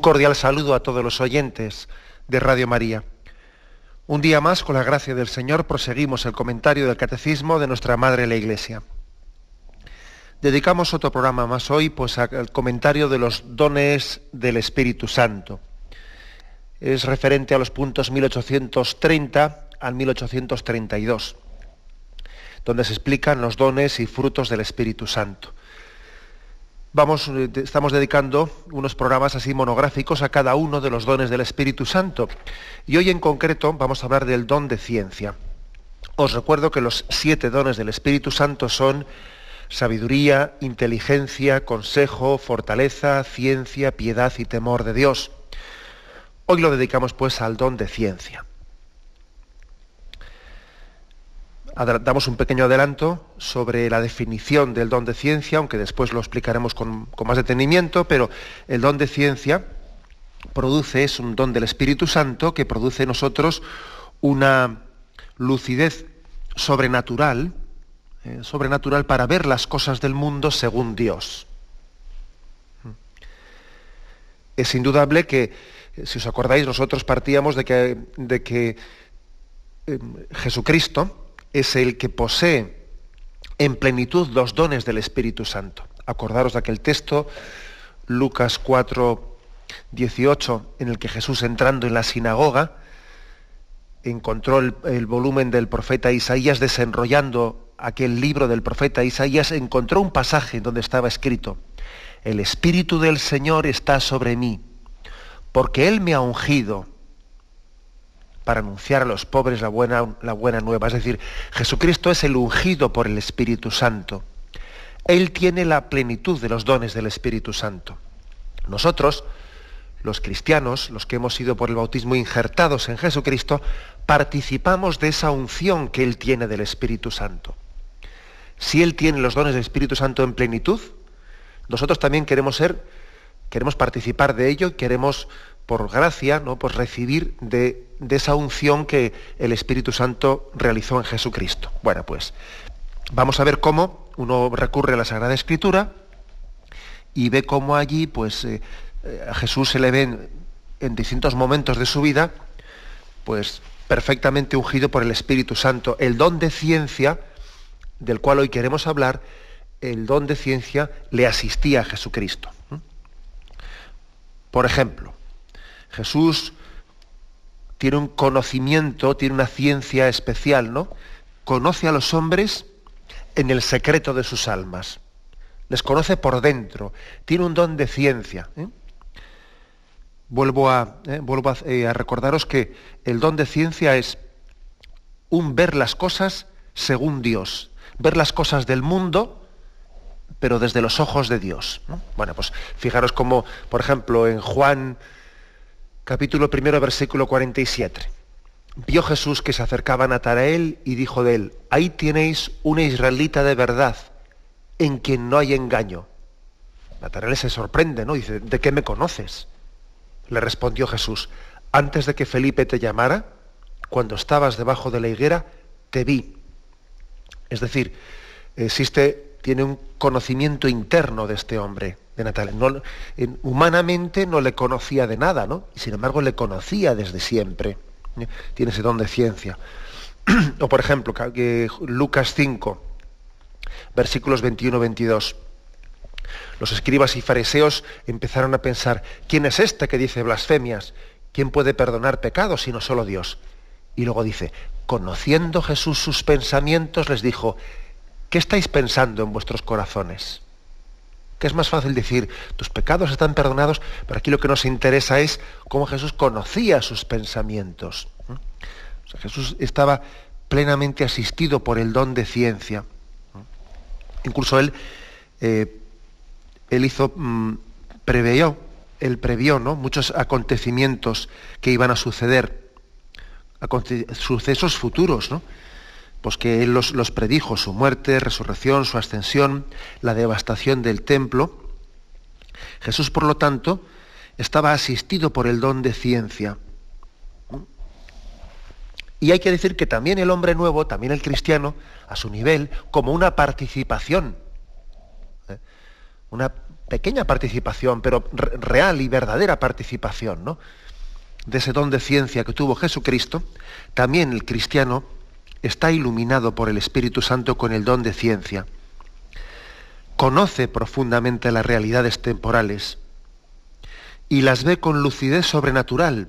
Cordial saludo a todos los oyentes de Radio María. Un día más, con la gracia del Señor, proseguimos el comentario del Catecismo de nuestra Madre la Iglesia. Dedicamos otro programa más hoy pues, al comentario de los dones del Espíritu Santo. Es referente a los puntos 1830 al 1832, donde se explican los dones y frutos del Espíritu Santo. Vamos, eh, estamos dedicando unos programas así monográficos a cada uno de los dones del Espíritu Santo. Y hoy en concreto vamos a hablar del don de ciencia. Os recuerdo que los siete dones del Espíritu Santo son sabiduría, inteligencia, consejo, fortaleza, ciencia, piedad y temor de Dios. Hoy lo dedicamos pues al don de ciencia. Damos un pequeño adelanto sobre la definición del don de ciencia, aunque después lo explicaremos con, más detenimiento, pero el don de ciencia produce, es un don del Espíritu Santo que produce en nosotros una lucidez sobrenatural, eh, sobrenatural para ver las cosas del mundo según Dios. Es indudable que, si os acordáis, nosotros partíamos de que, de que eh, Jesucristo, es el que posee en plenitud los dones del Espíritu Santo. Acordaros de aquel texto, Lucas 4, 18, en el que Jesús entrando en la sinagoga encontró el, volumen del profeta Isaías, desenrollando aquel libro del profeta Isaías, encontró un pasaje donde estaba escrito, el Espíritu del Señor está sobre mí, porque Él me ha ungido para anunciar a los pobres la buena, la buena nueva. Es decir, Jesucristo es el ungido por el Espíritu Santo. Él tiene la plenitud de los dones del Espíritu Santo. Nosotros, los cristianos, los que hemos sido por el bautismo injertados en Jesucristo, participamos de esa unción que Él tiene del Espíritu Santo. Si Él tiene los dones del Espíritu Santo en plenitud, nosotros también queremos ser, queremos participar de ello queremos por gracia, ¿no? pues recibir de, esa unción que el Espíritu Santo realizó en Jesucristo. Bueno, pues vamos a ver cómo uno recurre a la Sagrada Escritura y ve cómo allí pues, eh, a Jesús se le ve en, distintos momentos de su vida pues perfectamente ungido por el Espíritu Santo. El don de ciencia, del cual hoy queremos hablar, el don de ciencia le asistía a Jesucristo. Por ejemplo, Jesús tiene un conocimiento, tiene una ciencia especial, ¿no? Conoce a los hombres en el secreto de sus almas. Les conoce por dentro. Tiene un don de ciencia. ¿eh? Vuelvo, a, ¿eh? eh, a, recordaros que el don de ciencia es un ver las cosas según Dios. Ver las cosas del mundo, pero desde los ojos de Dios. Bueno, pues fijaros como, por ejemplo, en Juan capítulo primero, versículo 47. Vio Jesús que se acercaba Natanael y dijo de él, ahí tenéis una israelita de verdad, en quien no hay engaño. Natanael se sorprende, ¿no? Dice, ¿de qué me conoces? Le respondió Jesús, antes de que Felipe te llamara, cuando estabas debajo de la higuera, te vi. Es decir, existe, tiene un conocimiento interno de este hombre de humanamente no le conocía de nada, ¿no? Y sin embargo le conocía desde siempre. ¿eh? Tiene ese don de ciencia. o por ejemplo, Lucas 5, versículos 21-22. Los escribas y fariseos empezaron a pensar, ¿quién es este que dice blasfemias? ¿Quién puede perdonar pecados sino solo Dios? Y luego dice, conociendo Jesús sus pensamientos, les dijo, ¿qué estáis pensando en vuestros corazones? Que es más fácil decir, tus pecados están perdonados, pero aquí lo que nos interesa es cómo Jesús conocía sus pensamientos. Jesús estaba plenamente asistido por el don de ciencia. Incluso él, eh, él hizo mm, previó, él previó ¿no? muchos acontecimientos que iban a suceder, sucesos futuros, ¿no? Pues que él los, predijo, su muerte, resurrección, su ascensión, la devastación del templo. Jesús, por lo tanto, estaba asistido por el don de ciencia. Y hay que decir que también el hombre nuevo, también el cristiano, a su nivel, como una participación, ¿eh? una pequeña participación, pero real y verdadera participación, ¿no? de ese don de ciencia que tuvo Jesucristo, también el cristiano está iluminado por el Espíritu Santo con el don de ciencia. Conoce profundamente las realidades temporales y las ve con lucidez sobrenatural,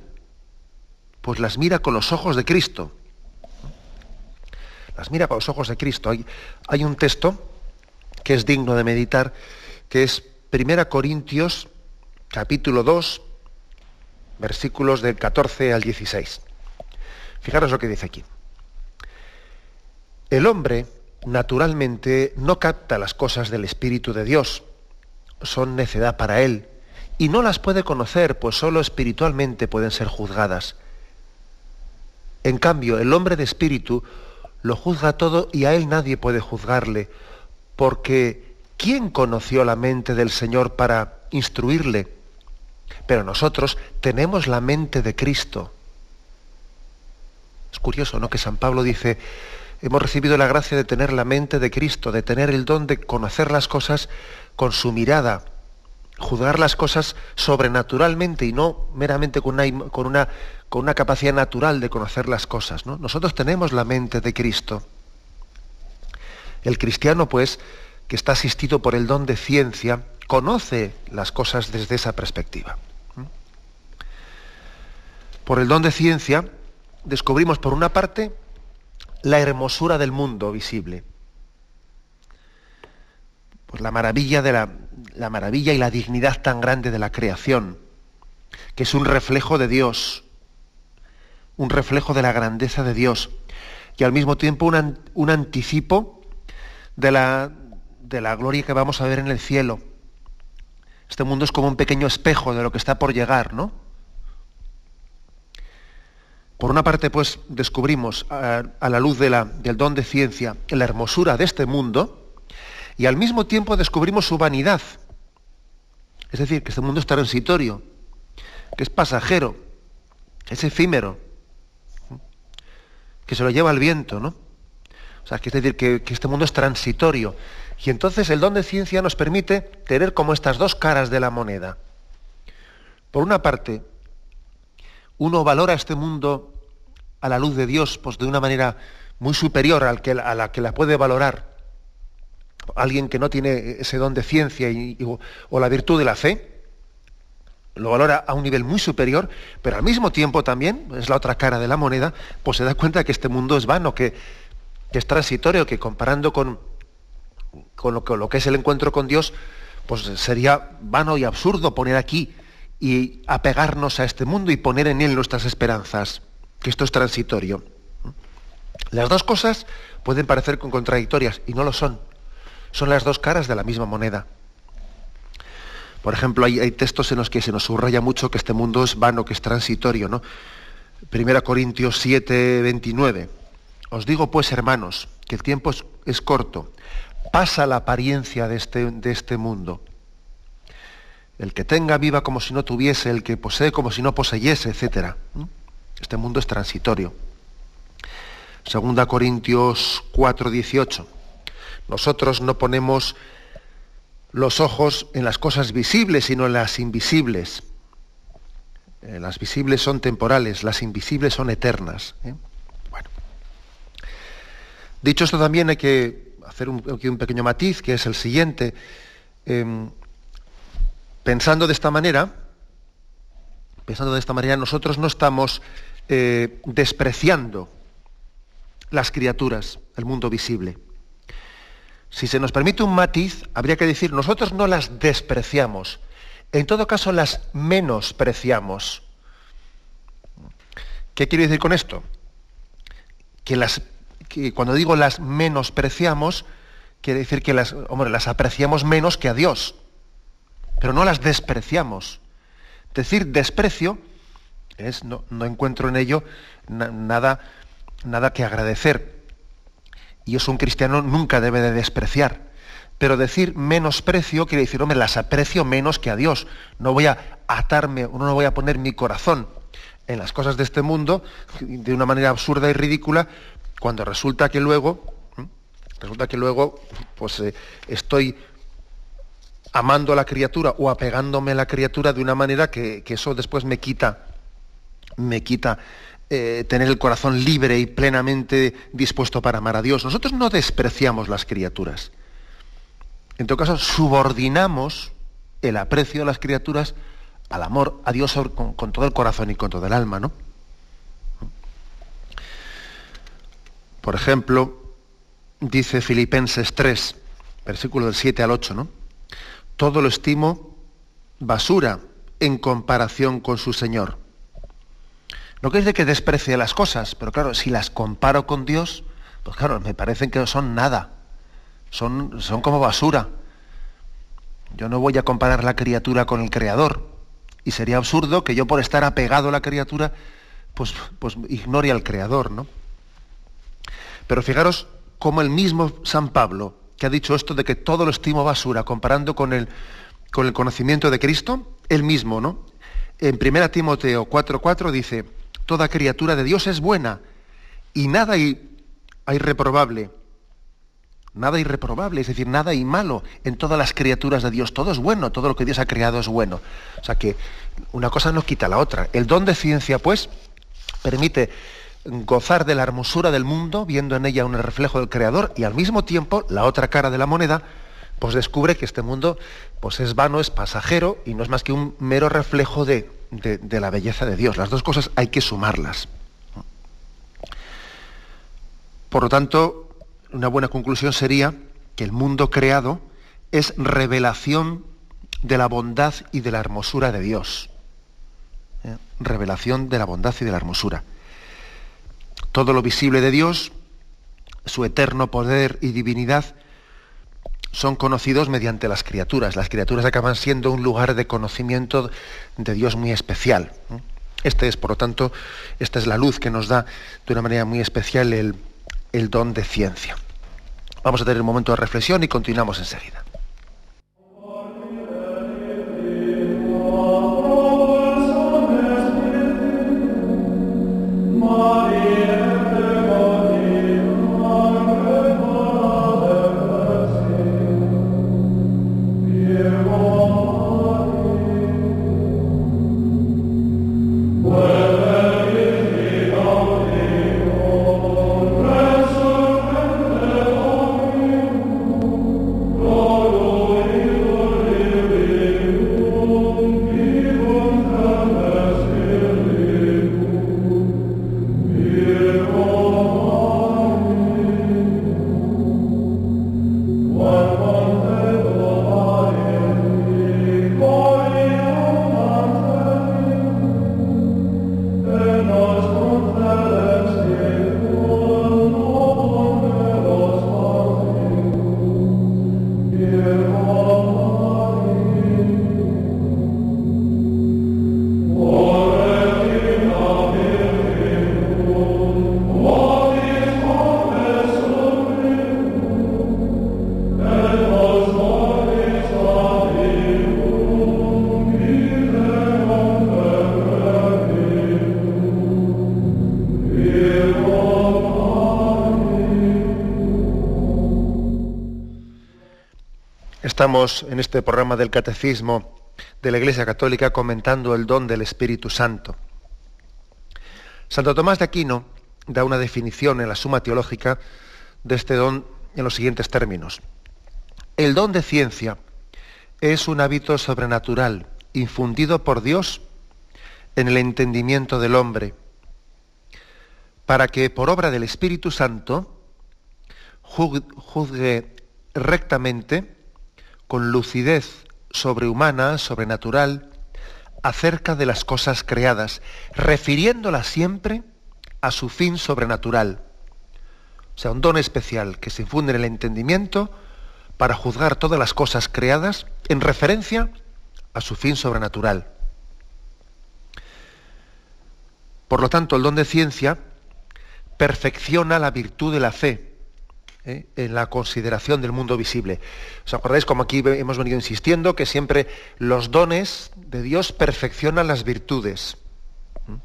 pues las mira con los ojos de Cristo. Las mira con los ojos de Cristo. Hay, un texto que es digno de meditar, que es 1 Corintios capítulo 2, versículos del 14 al 16. Fijaros lo que dice aquí. El hombre, naturalmente, no capta las cosas del Espíritu de Dios. Son necedad para él. Y no las puede conocer, pues sólo espiritualmente pueden ser juzgadas. En cambio, el hombre de espíritu lo juzga todo y a él nadie puede juzgarle, porque ¿quién conoció la mente del Señor para instruirle? Pero nosotros tenemos la mente de Cristo. Es curioso, ¿no? Que San Pablo dice, hemos recibido la gracia de tener la mente de Cristo, de tener el don de conocer las cosas con su mirada, juzgar las cosas sobrenaturalmente y no meramente con una, capacidad natural de conocer las cosas. ¿no? Nosotros tenemos la mente de Cristo. El cristiano, pues, que está asistido por el don de ciencia, conoce las cosas desde esa perspectiva. Por el don de ciencia descubrimos, por una parte, la hermosura del mundo visible. Pues la maravilla, de la, la maravilla y la dignidad tan grande de la creación, que es un reflejo de Dios, un reflejo de la grandeza de Dios, y al mismo tiempo un, un anticipo de la, de la gloria que vamos a ver en el cielo. Este mundo es como un pequeño espejo de lo que está por llegar, ¿no? Por una parte, pues descubrimos a, la luz del don de ciencia la hermosura de este mundo y al mismo tiempo descubrimos su vanidad. Es decir, que este mundo es transitorio, que es pasajero, que es efímero, que se lo lleva el viento, ¿no? O sea, que es decir, que, que este mundo es transitorio. Y entonces el don de ciencia nos permite tener como estas dos caras de la moneda. Por una parte, uno valora este mundo a la luz de Dios pues, de una manera muy superior a la que la puede valorar alguien que no tiene ese don de ciencia o la virtud de la fe, lo valora a un nivel muy superior, pero al mismo tiempo también, es la otra cara de la moneda, pues se da cuenta que este mundo es vano, que, es transitorio, que comparando con, con lo que es el encuentro con Dios, pues sería vano y absurdo poner aquí y apegarnos a este mundo y poner en él nuestras esperanzas, que esto es transitorio. Las dos cosas pueden parecer contradictorias y no lo son. Son las dos caras de la misma moneda. Por ejemplo, hay, textos en los que se nos subraya mucho que este mundo es vano, que es transitorio. ¿no? Primera Corintios 7, 29. Os digo pues, hermanos, que el tiempo es, corto. Pasa la apariencia este, de este mundo. El que tenga viva como si no tuviese, el que posee como si no poseyese, etc. Este mundo es transitorio. Segunda Corintios 4, 18. Nosotros no ponemos los ojos en las cosas visibles, sino en las invisibles. Eh, las visibles son temporales, las invisibles son eternas. ¿eh? Dicho esto, también hay que hacer un, un pequeño matiz, que es el siguiente. Em, pensando de esta manera, pensando de esta manera, nosotros no estamos eh, despreciando las criaturas, el mundo visible. Si se nos permite un matiz, habría que decir, nosotros no las despreciamos, en todo caso las menospreciamos. ¿Qué quiero decir con esto? Que, las, que cuando digo las menospreciamos, quiere decir que las, hombre, las apreciamos menos que a Dios. pero no las despreciamos. Decir desprecio es, no, encuentro en ello nada, nada que agradecer. Y eso un cristiano nunca debe de despreciar. Pero decir menosprecio quiere decir, hombre, las aprecio menos que a Dios. No voy a atarme, no voy a poner mi corazón en las cosas de este mundo de una manera absurda y ridícula, cuando resulta que luego, resulta que luego, pues eh, estoy amando a la criatura o apegándome a la criatura de una manera que, eso después me quita, me quita eh, tener el corazón libre y plenamente dispuesto para amar a Dios. Nosotros no despreciamos las criaturas. En todo caso, subordinamos el aprecio de las criaturas al amor a Dios con, con, todo el corazón y con todo el alma, ¿no? Por ejemplo, dice Filipenses 3, versículo del 7 al 8, ¿no? Todo lo estimo basura en comparación con su Señor. No quiere decir que desprecie las cosas, pero claro, si las comparo con Dios, pues claro, me parecen que son nada, son, son como basura. Yo no voy a comparar la criatura con el Creador. Y sería absurdo que yo por estar apegado a la criatura, pues, pues ignore al Creador, ¿no? Pero fijaros cómo el mismo San Pablo que ha dicho esto de que todo lo estimo basura, comparando con el, con el conocimiento de Cristo, él mismo, ¿no? En 1 Timoteo 4:4 dice, toda criatura de Dios es buena y nada hay, hay reprobable. Nada irreprobable, es decir, nada hay malo en todas las criaturas de Dios. Todo es bueno, todo lo que Dios ha creado es bueno. O sea que una cosa no quita la otra. El don de ciencia, pues, permite gozar de la hermosura del mundo, viendo en ella un reflejo del Creador, y al mismo tiempo, la otra cara de la moneda, pues descubre que este mundo pues es vano, es pasajero, y no es más que un mero reflejo de, de la belleza de Dios. Las dos cosas hay que sumarlas. Por lo tanto, una buena conclusión sería que el mundo creado es revelación de la bondad y de la hermosura de Dios. ¿Eh? Revelación de la bondad y de la hermosura. Todo lo visible de Dios, su eterno poder y divinidad, son conocidos mediante las criaturas. Las criaturas acaban siendo un lugar de conocimiento de Dios muy especial. Este es, por lo tanto, esta es la luz que nos da de una manera muy especial el, el don de ciencia. Vamos a tener un momento de reflexión y continuamos enseguida. En este programa del Catecismo de la Iglesia Católica comentando el don del Espíritu Santo. Santo Tomás de Aquino da una definición en la Suma Teológica de este don en los siguientes términos. El don de ciencia es un hábito sobrenatural infundido por Dios en el entendimiento del hombre, para que por obra del Espíritu Santo juzgue rectamente con lucidez sobrehumana, sobrenatural, acerca de las cosas creadas, refiriéndolas siempre a su fin sobrenatural. O sea, un don especial que se infunde en el entendimiento para juzgar todas las cosas creadas en referencia a su fin sobrenatural. Por lo tanto, el don de ciencia perfecciona la virtud de la fe ¿eh? en la consideración del mundo visible. ¿Os acordáis como aquí hemos venido insistiendo que siempre los dones de Dios perfeccionan las virtudes? ¿Mm?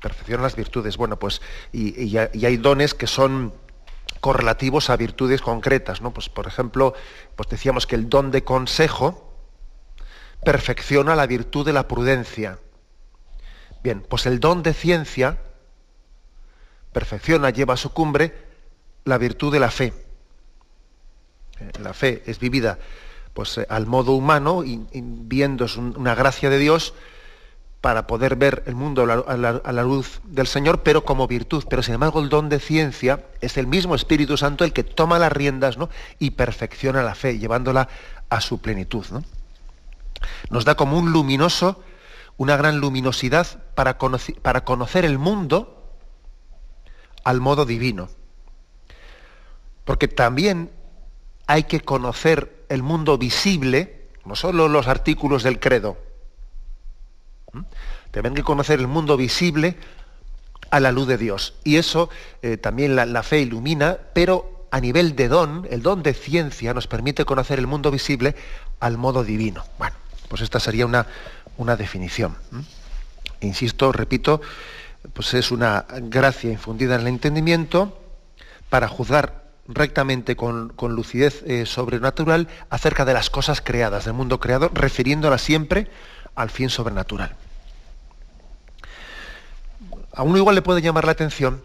Perfeccionan las virtudes. Bueno, pues y, hay dones que son correlativos a virtudes concretas, ¿no? Pues por ejemplo, pues decíamos que el don de consejo perfecciona la virtud de la prudencia. Bien, pues el don de ciencia perfecciona, lleva a su cumbre la virtud de la fe. Eh, la fe es vivida pues, eh, al modo humano, viendo una gracia de Dios para poder ver el mundo a la, luz del Señor, pero como virtud. Pero sin embargo el don de ciencia es el mismo Espíritu Santo el que toma las riendas ¿no? y perfecciona la fe, llevándola a su plenitud. Nos da como un luminoso, una gran luminosidad para para conocer el mundo al modo divino. Porque también hay que conocer el mundo visible, no solo los artículos del credo. También hay que conocer el mundo visible a la luz de Dios. Y eso eh, también la, fe ilumina, pero a nivel de don, el don de ciencia nos permite conocer el mundo visible al modo divino. Bueno, pues esta sería una, una definición. Insisto, repito, pues es una gracia infundida en el entendimiento para juzgar rectamente, con, lucidez eh, sobrenatural, acerca de las cosas creadas, del mundo creado, refiriéndola siempre al fin sobrenatural. A uno igual le puede llamar la atención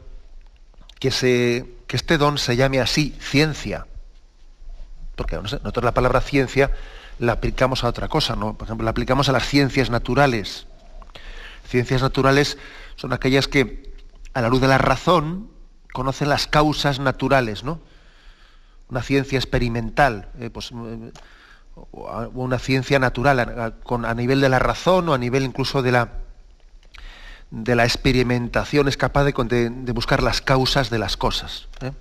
que, se, que este don se llame así, ciencia. Porque nosotros la palabra ciencia la aplicamos a otra cosa, ¿no? Por ejemplo, la aplicamos a las ciencias naturales. Ciencias naturales son aquellas que, a la luz de la razón, conocen las causas naturales, ¿no? Una ciencia experimental, eh, pues, eh, o una ciencia natural a, nivel de la razón o a nivel incluso de la, de la experimentación, es capaz de, buscar las causas de las cosas. ¿eh?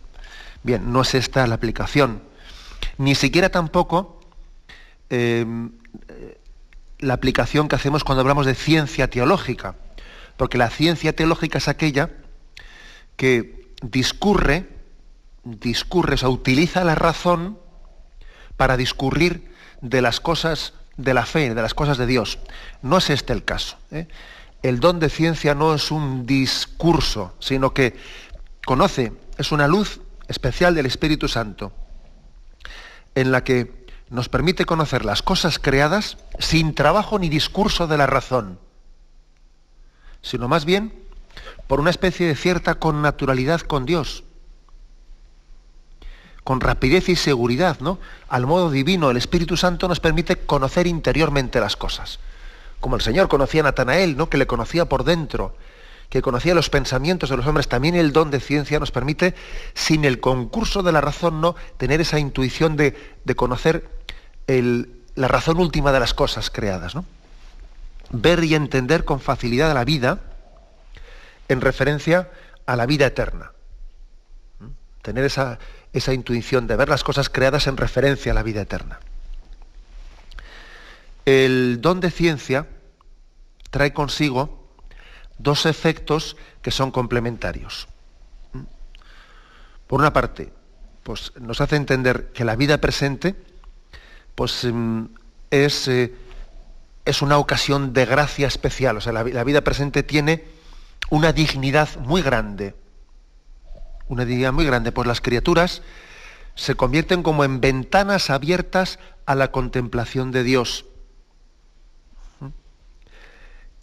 Bien, no es esta la aplicación. Ni siquiera tampoco la aplicación que hacemos cuando hablamos de ciencia teológica, porque la ciencia teológica es aquella que discurre discurre, o utiliza la razón para discurrir de las cosas de la fe, de las cosas de Dios. No es este el caso. ¿eh? El don de ciencia no es un discurso, sino que conoce, es una luz especial del Espíritu Santo, en la que nos permite conocer las cosas creadas sin trabajo ni discurso de la razón, sino más bien por una especie de cierta connaturalidad con Dios con rapidez y seguridad, ¿no? Al modo divino, el Espíritu Santo nos permite conocer interiormente las cosas. Como el Señor conocía a Natanael, ¿no? Que le conocía por dentro, que conocía los pensamientos de los hombres, también el don de ciencia nos permite, sin el concurso de la razón, ¿no? Tener esa intuición de, conocer la razón última de las cosas creadas, ¿no? Ver y entender con facilidad la vida en referencia a la vida eterna. Tener esa, esa intuición de ver las cosas creadas en referencia a la vida eterna. El don de ciencia trae consigo dos efectos que son complementarios. Por una parte, pues nos hace entender que la vida presente pues, em, es, eh, es, una ocasión de gracia especial. O sea, la, la vida presente tiene una dignidad muy grande una dignidad muy grande, pues las criaturas se convierten como en ventanas abiertas a la contemplación de Dios.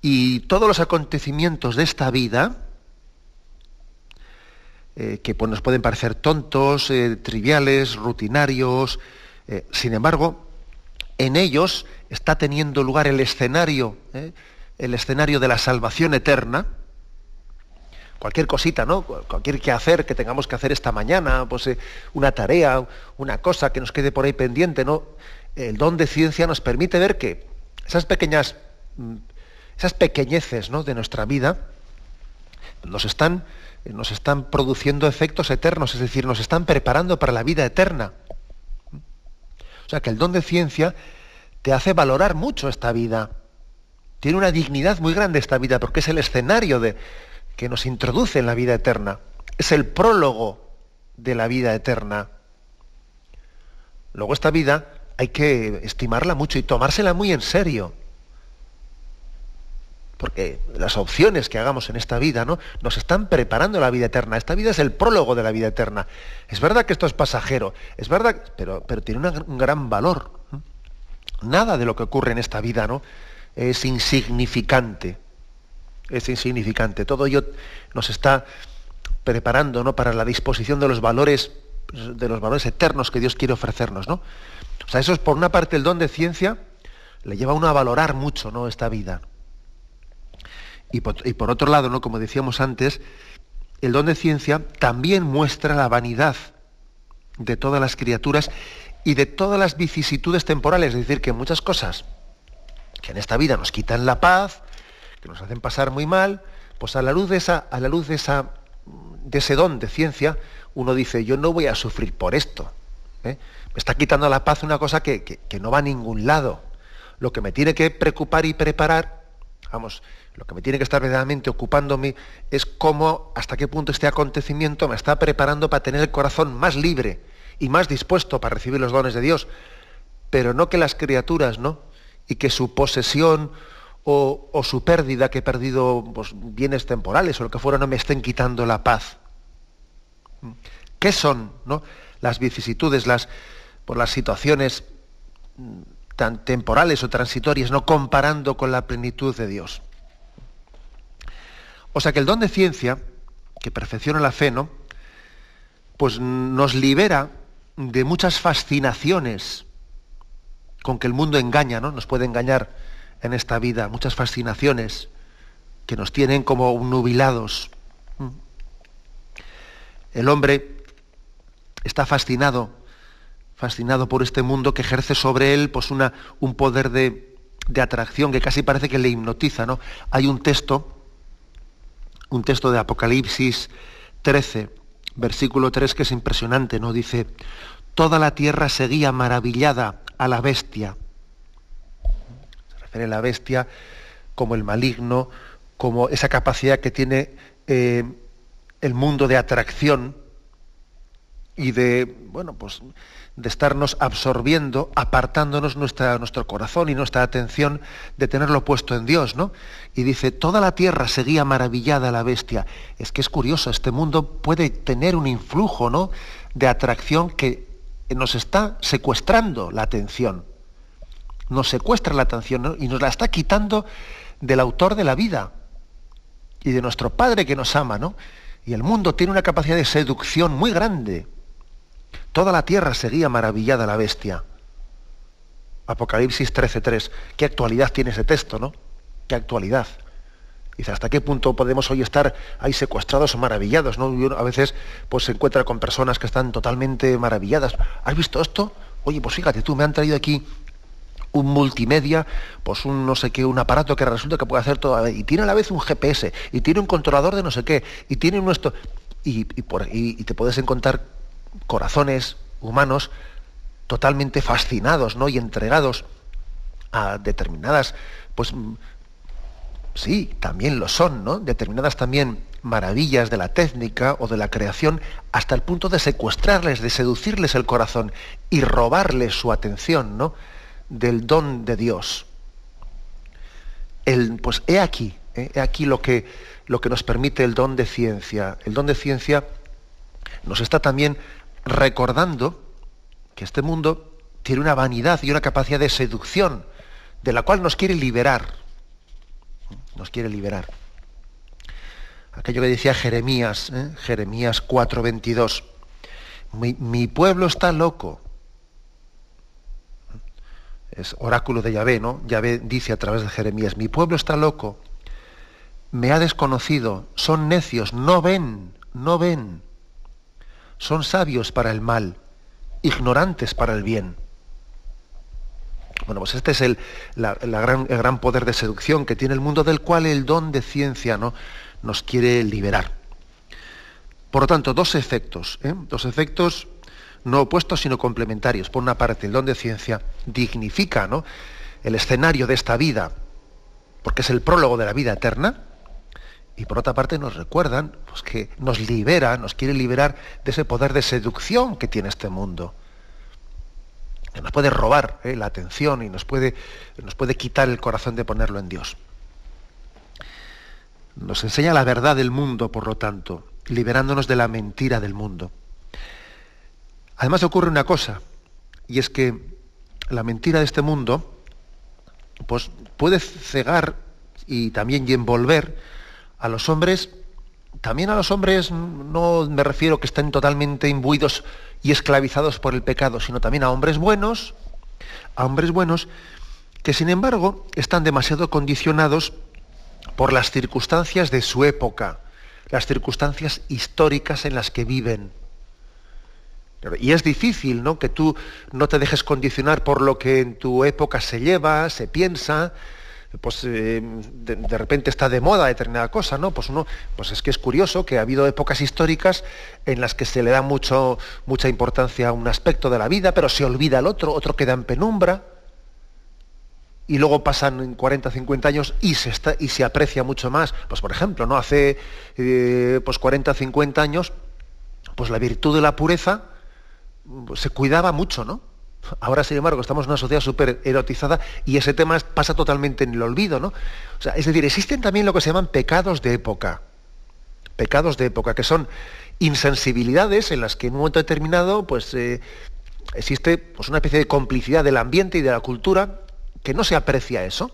Y todos los acontecimientos de esta vida, eh, que pues, nos pueden parecer tontos, eh, triviales, rutinarios, eh, sin embargo, en ellos está teniendo lugar el escenario, el escenario de la salvación eterna, cualquier cosita, ¿no? Cualquier que hacer que tengamos que hacer esta mañana, pues eh, una tarea, una cosa que nos quede por ahí pendiente, ¿no? El don de ciencia nos permite ver que esas pequeñas, mm, esas pequeñeces ¿no? de nuestra vida nos están, eh, nos están produciendo efectos eternos, es decir, nos están preparando para la vida eterna. O sea que el don de ciencia te hace valorar mucho esta vida. Tiene una dignidad muy grande esta vida porque es el escenario de, que nos introduce en la vida eterna. Es el prólogo de la vida eterna. Luego esta vida hay que estimarla mucho y tomársela muy en serio. Porque las opciones que hagamos en esta vida ¿no? nos están preparando la vida eterna. Esta vida es el prólogo de la vida eterna. Es verdad que esto es pasajero, es verdad, pero, pero tiene un gran valor. Nada de lo que ocurre en esta vida ¿no? es insignificante. Es insignificante. Todo ello nos está preparando ¿no? para la disposición de los valores, de los valores eternos que Dios quiere ofrecernos. ¿no? O sea, eso es por una parte el don de ciencia, le lleva a uno a valorar mucho ¿no? esta vida. Y por, otro lado, ¿no? como decíamos antes, el don de ciencia también muestra la vanidad de todas las criaturas y de todas las vicisitudes temporales, es decir, que muchas cosas que en esta vida nos quitan la paz, que nos hacen pasar muy mal, pues a la luz de esa, a la luz de esa, de ese don de ciencia, uno dice, yo no voy a sufrir por esto. ¿eh? Me está quitando la paz una cosa que, que, no va a ningún lado. Lo que me tiene que preocupar y preparar, vamos, lo que me tiene que estar verdaderamente ocupándome es cómo, hasta qué punto este acontecimiento me está preparando para tener el corazón más libre y más dispuesto para recibir los dones de Dios. Pero no que las criaturas, ¿no? y que su posesión o, su pérdida, que he perdido pues, bienes temporales o lo que fuera, no me estén quitando la paz. ¿Qué son ¿no? las vicisitudes, las, por las situaciones mm, tan temporales o transitorias, no comparando con la plenitud de Dios? O sea que el don de ciencia, que perfecciona la fe, ¿no? Pues nos libera de muchas fascinaciones con que el mundo engaña, ¿no? Nos puede engañar en esta vida, muchas fascinaciones que nos tienen como nubilados. El hombre está fascinado, fascinado por este mundo que ejerce sobre él pues una, un poder de, de atracción que casi parece que le hipnotiza. ¿no? Hay un texto, un texto de Apocalipsis 13, versículo 3, que es impresionante, ¿no? Dice, toda la tierra seguía maravillada a la bestia. A la bestia como el maligno, como esa capacidad que tiene eh, el mundo de atracción y de, bueno, pues de estarnos absorbiendo, apartándonos nuestra, nuestro corazón y nuestra atención de tenerlo puesto en Dios, ¿no? Y dice, toda la tierra seguía maravillada a la bestia. Es que es curioso, este mundo puede tener un influjo, ¿no? De atracción que nos está secuestrando la atención. Nos secuestra la atención y nos la está quitando del autor de la vida y de nuestro Padre que nos ama, ¿no? Y el mundo tiene una capacidad de seducción muy grande. Toda la tierra seguía maravillada la bestia. Apocalipsis 13.3. ¿Qué actualidad tiene ese texto, no? ¿Qué actualidad? Dice, ¿hasta qué punto podemos hoy estar ahí secuestrados o maravillados? ¿no? a veces pues, se encuentra con personas que están totalmente maravilladas. ¿Has visto esto? Oye, pues fíjate tú, me han traído aquí un multimedia, pues un no sé qué, un aparato que resulta que puede hacer todo, y tiene a la vez un GPS, y tiene un controlador de no sé qué, y tiene nuestro... Y, por, y, te puedes encontrar corazones humanos totalmente fascinados ¿no? y entregados a determinadas pues, Sí, también lo son, ¿no? Determinadas también maravillas de la técnica o de la creación hasta el punto de secuestrarles, de seducirles el corazón y robarles su atención, ¿no? Del don de Dios. Pues he aquí, ¿eh? he aquí lo que, lo que nos permite el don de ciencia. El don de ciencia nos está también recordando que este mundo tiene una vanidad y una capacidad de seducción de la cual nos quiere liberar nos quiere liberar. Aquello que decía Jeremías, ¿eh? Jeremías 4:22, mi, mi pueblo está loco. Es oráculo de Yahvé, ¿no? Yahvé dice a través de Jeremías, mi pueblo está loco, me ha desconocido, son necios, no ven, no ven, son sabios para el mal, ignorantes para el bien. Bueno, pues este es el, gran, gran, poder de seducción que tiene el mundo, del cual el don de ciencia ¿no? nos quiere liberar. Por lo tanto, dos efectos, ¿eh? dos efectos no opuestos sino complementarios. Por una parte, el don de ciencia dignifica ¿no? el escenario de esta vida, porque es el prólogo de la vida eterna, y por otra parte nos recuerdan pues, que nos libera, nos quiere liberar de ese poder de seducción que tiene este mundo que nos puede robar ¿eh? la atención y nos puede, nos puede quitar el corazón de ponerlo en Dios. Nos enseña la verdad del mundo, por lo tanto, liberándonos de la mentira del mundo. Además ocurre una cosa, y es que la mentira de este mundo pues, puede cegar y también y envolver a los hombres, también a los hombres, no me refiero que estén totalmente imbuidos y esclavizados por el pecado, sino también a hombres buenos, a hombres buenos que sin embargo están demasiado condicionados por las circunstancias de su época, las circunstancias históricas en las que viven. Y es difícil, ¿no? Que tú no te dejes condicionar por lo que en tu época se lleva, se piensa, pues eh, de, repente está de moda determinada cosa, ¿no? Pues uno, pues es que es curioso que ha habido épocas históricas en las que se le da mucho, mucha importancia a un aspecto de la vida, pero se olvida el otro, otro queda en penumbra y luego pasan 40, 50 años y se, está, y se aprecia mucho más. Pues por ejemplo, ¿no? Hace eh, pues 40, 50 años, pues la virtud de la pureza se cuidaba mucho, ¿no? Ahora, sin embargo, estamos en una sociedad súper erotizada y ese tema pasa totalmente en el olvido, ¿no? O sea, es decir, existen también lo que se llaman pecados de época. Pecados de época, que son insensibilidades en las que en un momento determinado, pues, eh, existe pues, una especie de complicidad del ambiente y de la cultura que no se aprecia eso.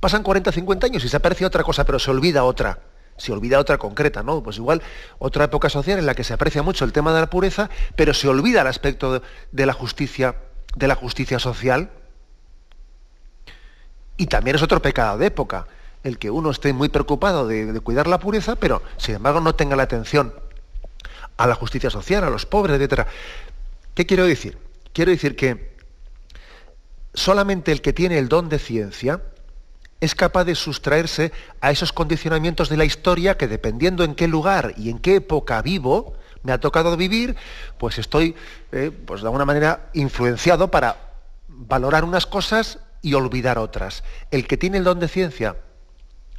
Pasan 40, 50 años y se aprecia otra cosa, pero se olvida otra. Se olvida otra concreta, ¿no? Pues igual otra época social en la que se aprecia mucho el tema de la pureza, pero se olvida el aspecto de, la justicia, de la justicia social. Y también es otro pecado de época, el que uno esté muy preocupado de, de cuidar la pureza, pero sin embargo no tenga la atención a la justicia social, a los pobres, etc. ¿Qué quiero decir? Quiero decir que solamente el que tiene el don de ciencia es capaz de sustraerse a esos condicionamientos de la historia que dependiendo en qué lugar y en qué época vivo, me ha tocado vivir, pues estoy, eh, pues de alguna manera, influenciado para valorar unas cosas y olvidar otras. El que tiene el don de ciencia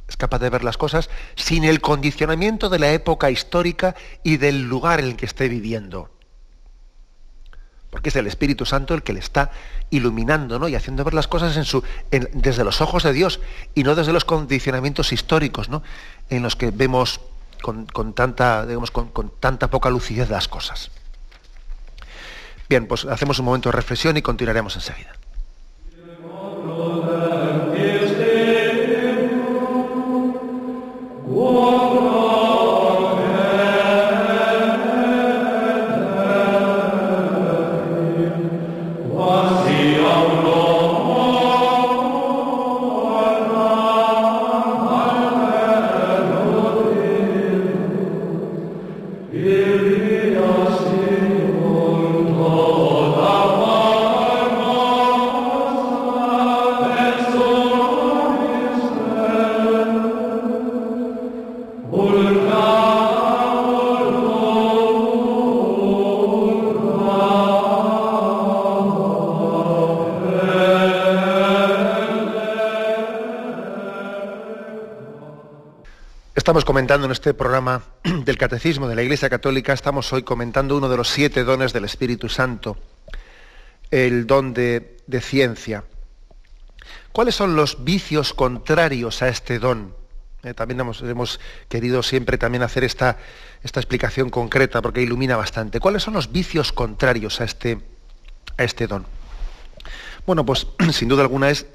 es capaz de ver las cosas sin el condicionamiento de la época histórica y del lugar en el que esté viviendo porque es el Espíritu Santo el que le está iluminando ¿no? y haciendo ver las cosas desde los ojos de Dios y no desde los condicionamientos históricos ¿no? en los que vemos con, tanta, digamos, con tanta poca lucidez las cosas. Bien, pues hacemos un momento de reflexión y continuaremos enseguida. Estamos comentando en este programa del Catecismo de la Iglesia Católica, estamos hoy comentando uno de los siete dones del Espíritu Santo, el don de, ciencia. ¿Cuáles son los vicios contrarios a este don? Eh, también hemos, querido siempre también hacer esta, explicación concreta porque ilumina bastante. ¿Cuáles son los vicios contrarios a este, a este don? Bueno, pues sin duda alguna es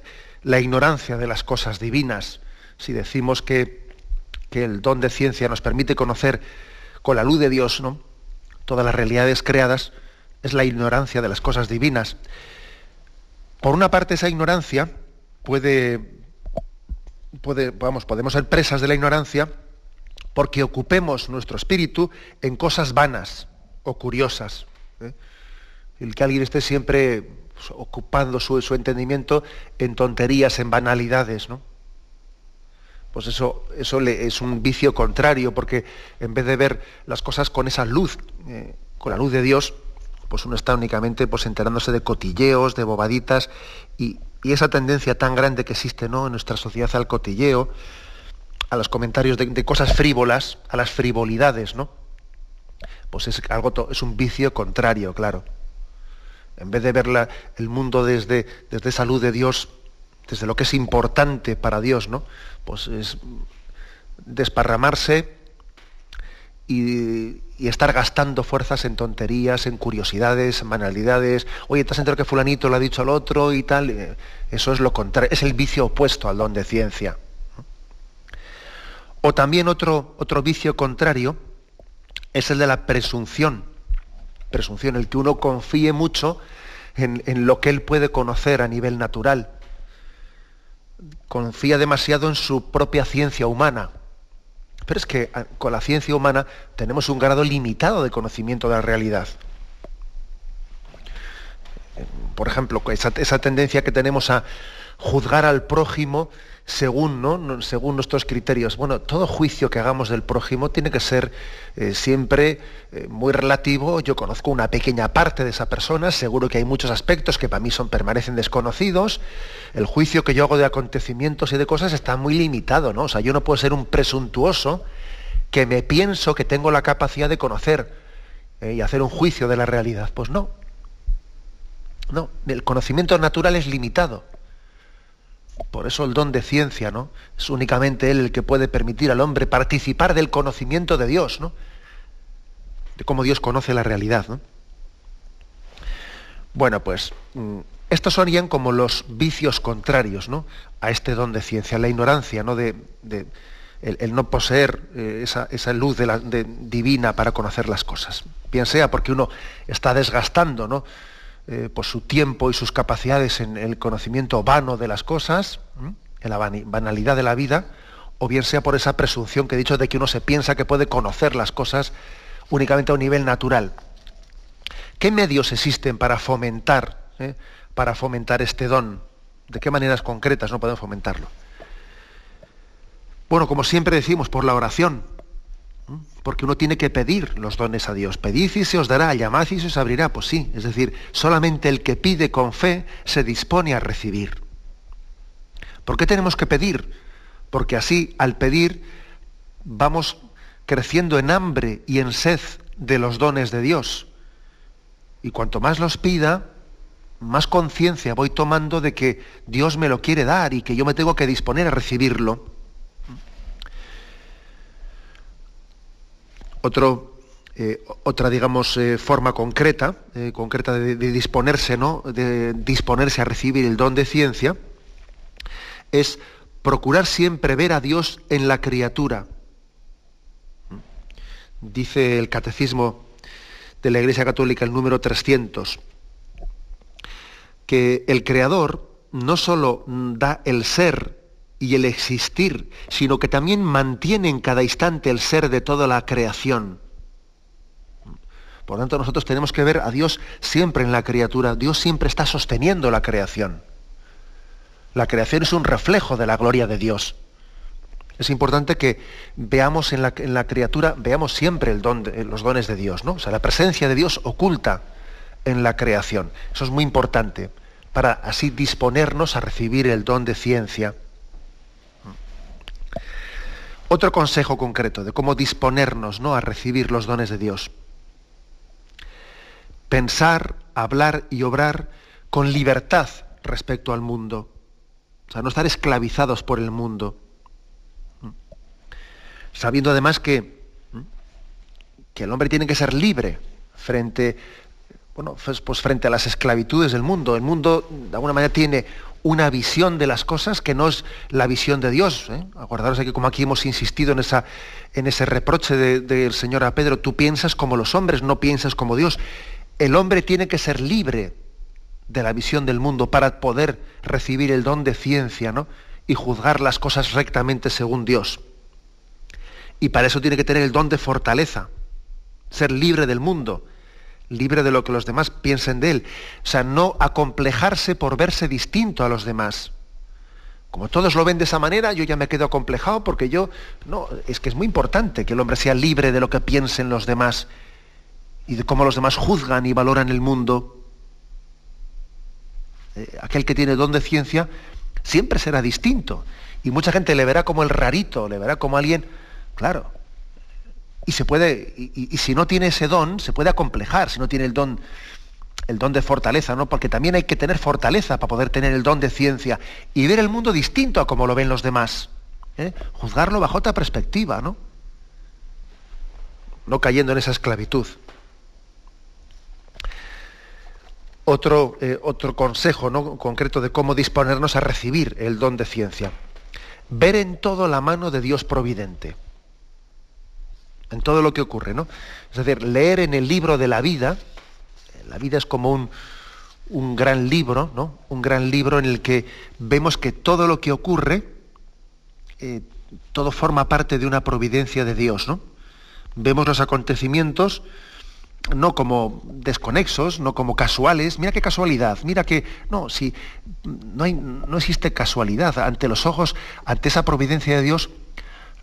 la ignorancia de las cosas divinas. Si decimos que que el don de ciencia nos permite conocer con la luz de Dios, ¿no? Todas las realidades creadas, es la ignorancia de las cosas divinas. Por una parte, esa ignorancia puede, vamos, podemos ser presas de la ignorancia porque ocupemos nuestro espíritu en cosas vanas o curiosas. ¿eh? El que alguien esté siempre pues, ocupando su, su entendimiento en tonterías, en banalidades, ¿no? Pues eso, eso es un vicio contrario, porque en vez de ver las cosas con esa luz, eh, con la luz de Dios, pues uno está únicamente pues enterándose de cotilleos, de bobaditas, y, esa tendencia tan grande que existe ¿no? en nuestra sociedad al cotilleo, a los comentarios de, cosas frívolas, a las frivolidades, ¿no? Pues es algo es un vicio contrario, claro. En vez de ver el mundo desde, desde esa luz de Dios, desde lo que es importante para Dios, ¿no? Pues es desparramarse y, estar gastando fuerzas en tonterías, en curiosidades, en banalidades. Oye, ¿te has enterado que fulanito lo ha dicho al otro y tal? Eh, eso es lo contrario, es el vicio opuesto al don de ciencia. O también otro, otro vicio contrario es el de la presunción. Presunción, el que uno confíe mucho en, en lo que él puede conocer a nivel natural. Confía demasiado en su propia ciencia humana pero es que ah, con la ciencia humana tenemos un grado limitado de conocimiento de la realidad. Por ejemplo, esa, esa tendencia que tenemos a juzgar al prójimo según, ¿no? según nuestros criterios. Bueno, todo juicio que hagamos del prójimo tiene que ser eh, siempre eh, muy relativo. Yo conozco una pequeña parte de esa persona, seguro que hay muchos aspectos que para mí son, permanecen desconocidos. El juicio que yo hago de acontecimientos y de cosas está muy limitado, ¿no? O sea, yo no puedo ser un presuntuoso que me pienso que tengo la capacidad de conocer eh, y hacer un juicio de la realidad. Pues no. No, el conocimiento natural es limitado. Por eso el don de ciencia, ¿no? Es únicamente él el que puede permitir al hombre participar del conocimiento de Dios, ¿no? De cómo Dios conoce la realidad, ¿no? Bueno, pues mm, estos serían como los vicios contrarios, ¿no? A este don de ciencia, la ignorancia, ¿no? De, el, no poseer eh, esa, luz divina para conocer las cosas. Bien sea porque uno está desgastando, ¿no? Eh, pues su tiempo y sus capacidades en el conocimiento vano de las cosas, en la banalidad de la vida, o bien sea por esa presunción que he dicho de que uno se piensa que puede conocer las cosas únicamente a un nivel natural. ¿Qué medios existen para fomentar, eh, para fomentar este don? ¿De qué maneras concretas no podemos fomentarlo? Bueno, como siempre decimos, por la oración, porque uno tiene que pedir los dones a Dios. Pedid y se os dará, llamad y se os abrirá. Pues sí, es decir, solamente el que pide con fe se dispone a recibir. ¿Por qué tenemos que pedir? Porque así, al pedir, vamos creciendo en hambre y en sed de los dones de Dios. Y cuanto más los pida, más conciencia voy tomando de que Dios me lo quiere dar y que yo me tengo que disponer a recibirlo. Eh, otra, digamos, eh, forma concreta, eh, concreta de, disponerse, ¿no? de disponerse a recibir el don de ciencia, es procurar siempre ver a Dios en la criatura. Dice el Catecismo de la Iglesia Católica, el número 300, que el Creador no sólo da el ser y el existir, sino que también mantiene en cada instante el ser de toda la creación. Por lo tanto, nosotros tenemos que ver a Dios siempre en la criatura. Dios siempre está sosteniendo la creación. La creación es un reflejo de la gloria de Dios. Es importante que veamos en la, criatura, veamos siempre los dones de Dios, ¿no? O sea, la presencia de Dios oculta en la creación. Eso es muy importante para así disponernos a recibir el don de ciencia. Otro consejo concreto de cómo disponernos ¿no? a recibir los dones de Dios. Pensar, hablar y obrar con libertad respecto al mundo. O sea, no estar esclavizados por el mundo. Sabiendo además que, que el hombre tiene que ser libre frente, bueno, pues, pues frente a las esclavitudes del mundo. El mundo, de alguna manera, tiene una visión de las cosas que no es la visión de Dios. ¿eh? Acordaros de que como aquí hemos insistido en, esa, en ese reproche del Señor a Pedro, tú piensas como los hombres, no piensas como Dios. El hombre tiene que ser libre de la visión del mundo para poder recibir el don de ciencia ¿no? y juzgar las cosas rectamente según Dios. Y para eso tiene que tener el don de fortaleza, ser libre del mundo libre de lo que los demás piensen de él. O sea, no acomplejarse por verse distinto a los demás. Como todos lo ven de esa manera, yo ya me quedo acomplejado porque yo, no, es que es muy importante que el hombre sea libre de lo que piensen los demás y de cómo los demás juzgan y valoran el mundo. Eh, aquel que tiene don de ciencia siempre será distinto. Y mucha gente le verá como el rarito, le verá como alguien, claro. Y se puede, y, si no tiene ese don, se puede acomplejar, si no tiene el don, el don de fortaleza, ¿no? Porque también hay que tener fortaleza para poder tener el don de ciencia y ver el mundo distinto a como lo ven los demás. ¿eh? Juzgarlo bajo otra perspectiva, ¿no? No cayendo en esa esclavitud. Otro, eh, otro consejo ¿no? concreto de cómo disponernos a recibir el don de ciencia. Ver en todo la mano de Dios providente. En todo lo que ocurre, ¿no? Es decir, leer en el libro de la vida. La vida es como un, un gran libro, ¿no? Un gran libro en el que vemos que todo lo que ocurre, eh, todo forma parte de una providencia de Dios, ¿no? Vemos los acontecimientos no como desconexos, no como casuales. Mira qué casualidad, mira que no, si no, hay, no existe casualidad ante los ojos, ante esa providencia de Dios,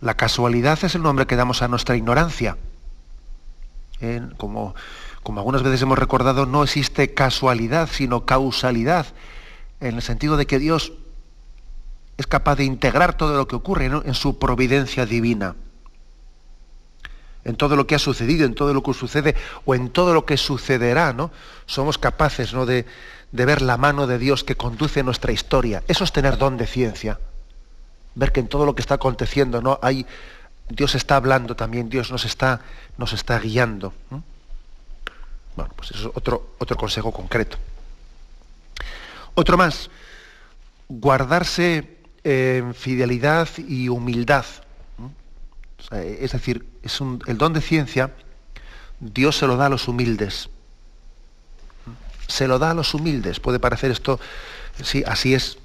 la casualidad es el nombre que damos a nuestra ignorancia. Como, como algunas veces hemos recordado, no existe casualidad, sino causalidad, en el sentido de que Dios es capaz de integrar todo lo que ocurre en su providencia divina en todo lo que ha sucedido, en todo lo que sucede o en todo lo que sucederá, ¿no? Somos capaces ¿no? de, ver la mano de Dios que conduce nuestra historia. Eso es tener don de ciencia. Ver que en todo lo que está aconteciendo, ¿no? Hay, Dios está hablando también, Dios nos está, nos está guiando. Bueno, pues eso es otro, otro consejo concreto. Otro más, guardarse en fidelidad y humildad es decir, es el don de ciencia, Dios se lo da a los humildes. Se lo da a los humildes. Puede parecer esto, sí, así es.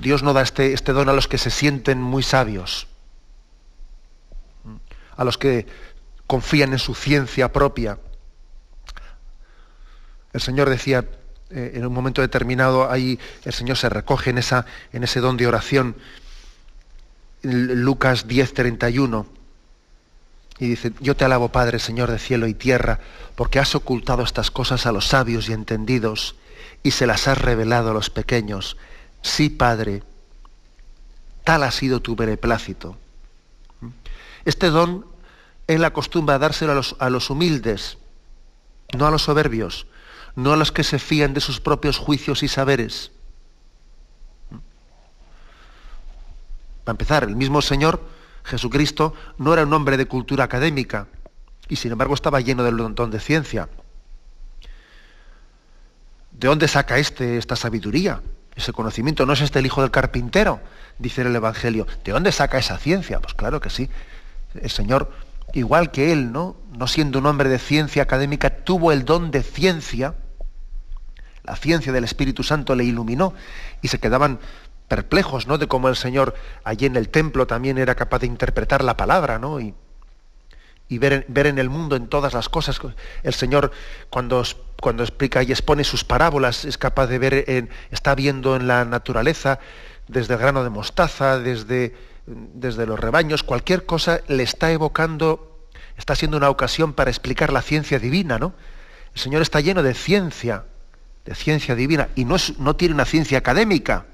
Dios no da este, este don a los que se sienten muy sabios, a los que confían en su ciencia propia. El Señor decía, eh, en un momento determinado, ahí el Señor se recoge en, esa, en ese don de oración Lucas 10:31. Y dice, yo te alabo Padre, Señor de cielo y tierra, porque has ocultado estas cosas a los sabios y entendidos y se las has revelado a los pequeños. Sí, Padre, tal ha sido tu beneplácito. Este don Él acostumbra a dárselo a los, a los humildes, no a los soberbios, no a los que se fían de sus propios juicios y saberes. Para empezar, el mismo Señor Jesucristo no era un hombre de cultura académica y sin embargo estaba lleno del don de ciencia. ¿De dónde saca este esta sabiduría? Ese conocimiento no es este el hijo del carpintero, dice el Evangelio. ¿De dónde saca esa ciencia? Pues claro que sí. El Señor, igual que él, ¿no? No siendo un hombre de ciencia académica, tuvo el don de ciencia. La ciencia del Espíritu Santo le iluminó y se quedaban perplejos, ¿no? De cómo el Señor allí en el templo también era capaz de interpretar la palabra, ¿no? Ver, ver, en el mundo, en todas las cosas. El Señor, cuando, cuando explica y expone sus parábolas, es capaz de ver, en, está viendo en la naturaleza, desde el grano de mostaza, desde, desde los rebaños, cualquier cosa le está evocando, está siendo una ocasión para explicar la ciencia divina, ¿no? El Señor está lleno de ciencia, de ciencia divina, y no, es, no tiene una ciencia académica,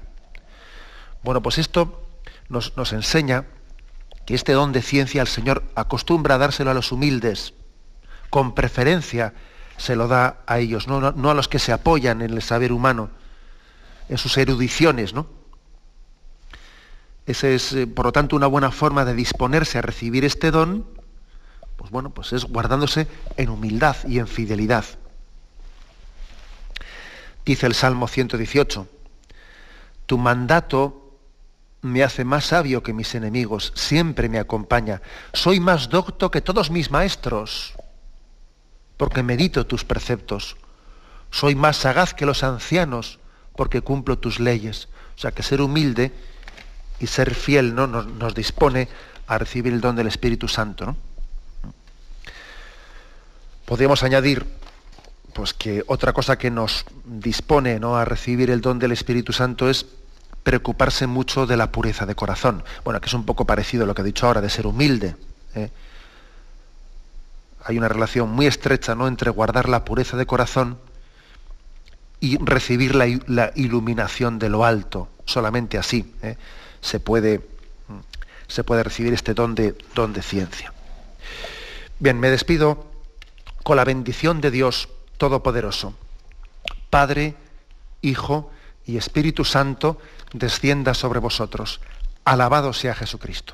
bueno, pues esto nos, enseña que este don de ciencia el Señor acostumbra a dárselo a los humildes, con preferencia se lo da a ellos, no, a los que se apoyan en el saber humano, en sus erudiciones, ¿no? Esa es, eh, por lo tanto, una buena forma de disponerse a recibir este don, pues bueno, pues es guardándose en humildad y en fidelidad. Dice el Salmo 118, tu mandato me hace más sabio que mis enemigos, siempre me acompaña. Soy más docto que todos mis maestros, porque medito tus preceptos. Soy más sagaz que los ancianos, porque cumplo tus leyes. O sea que ser humilde y ser fiel ¿no? nos, dispone a recibir el don del Espíritu Santo. Podríamos añadir pues, que otra cosa que nos dispone ¿no? a recibir el don del Espíritu Santo es preocuparse mucho de la pureza de corazón. Bueno, que es un poco parecido a lo que he dicho ahora, de ser humilde. ¿eh? hay una relación muy estrecha ¿no? entre guardar la pureza de corazón y recibir la, iluminación de lo alto. Solamente así ¿eh? se, puede, se, puede, recibir este don de, don de ciencia. Bien, me despido con la bendición de Dios Todopoderoso. Padre, Hijo y Espíritu Santo, descienda sobre vosotros. Alabado sea Jesucristo.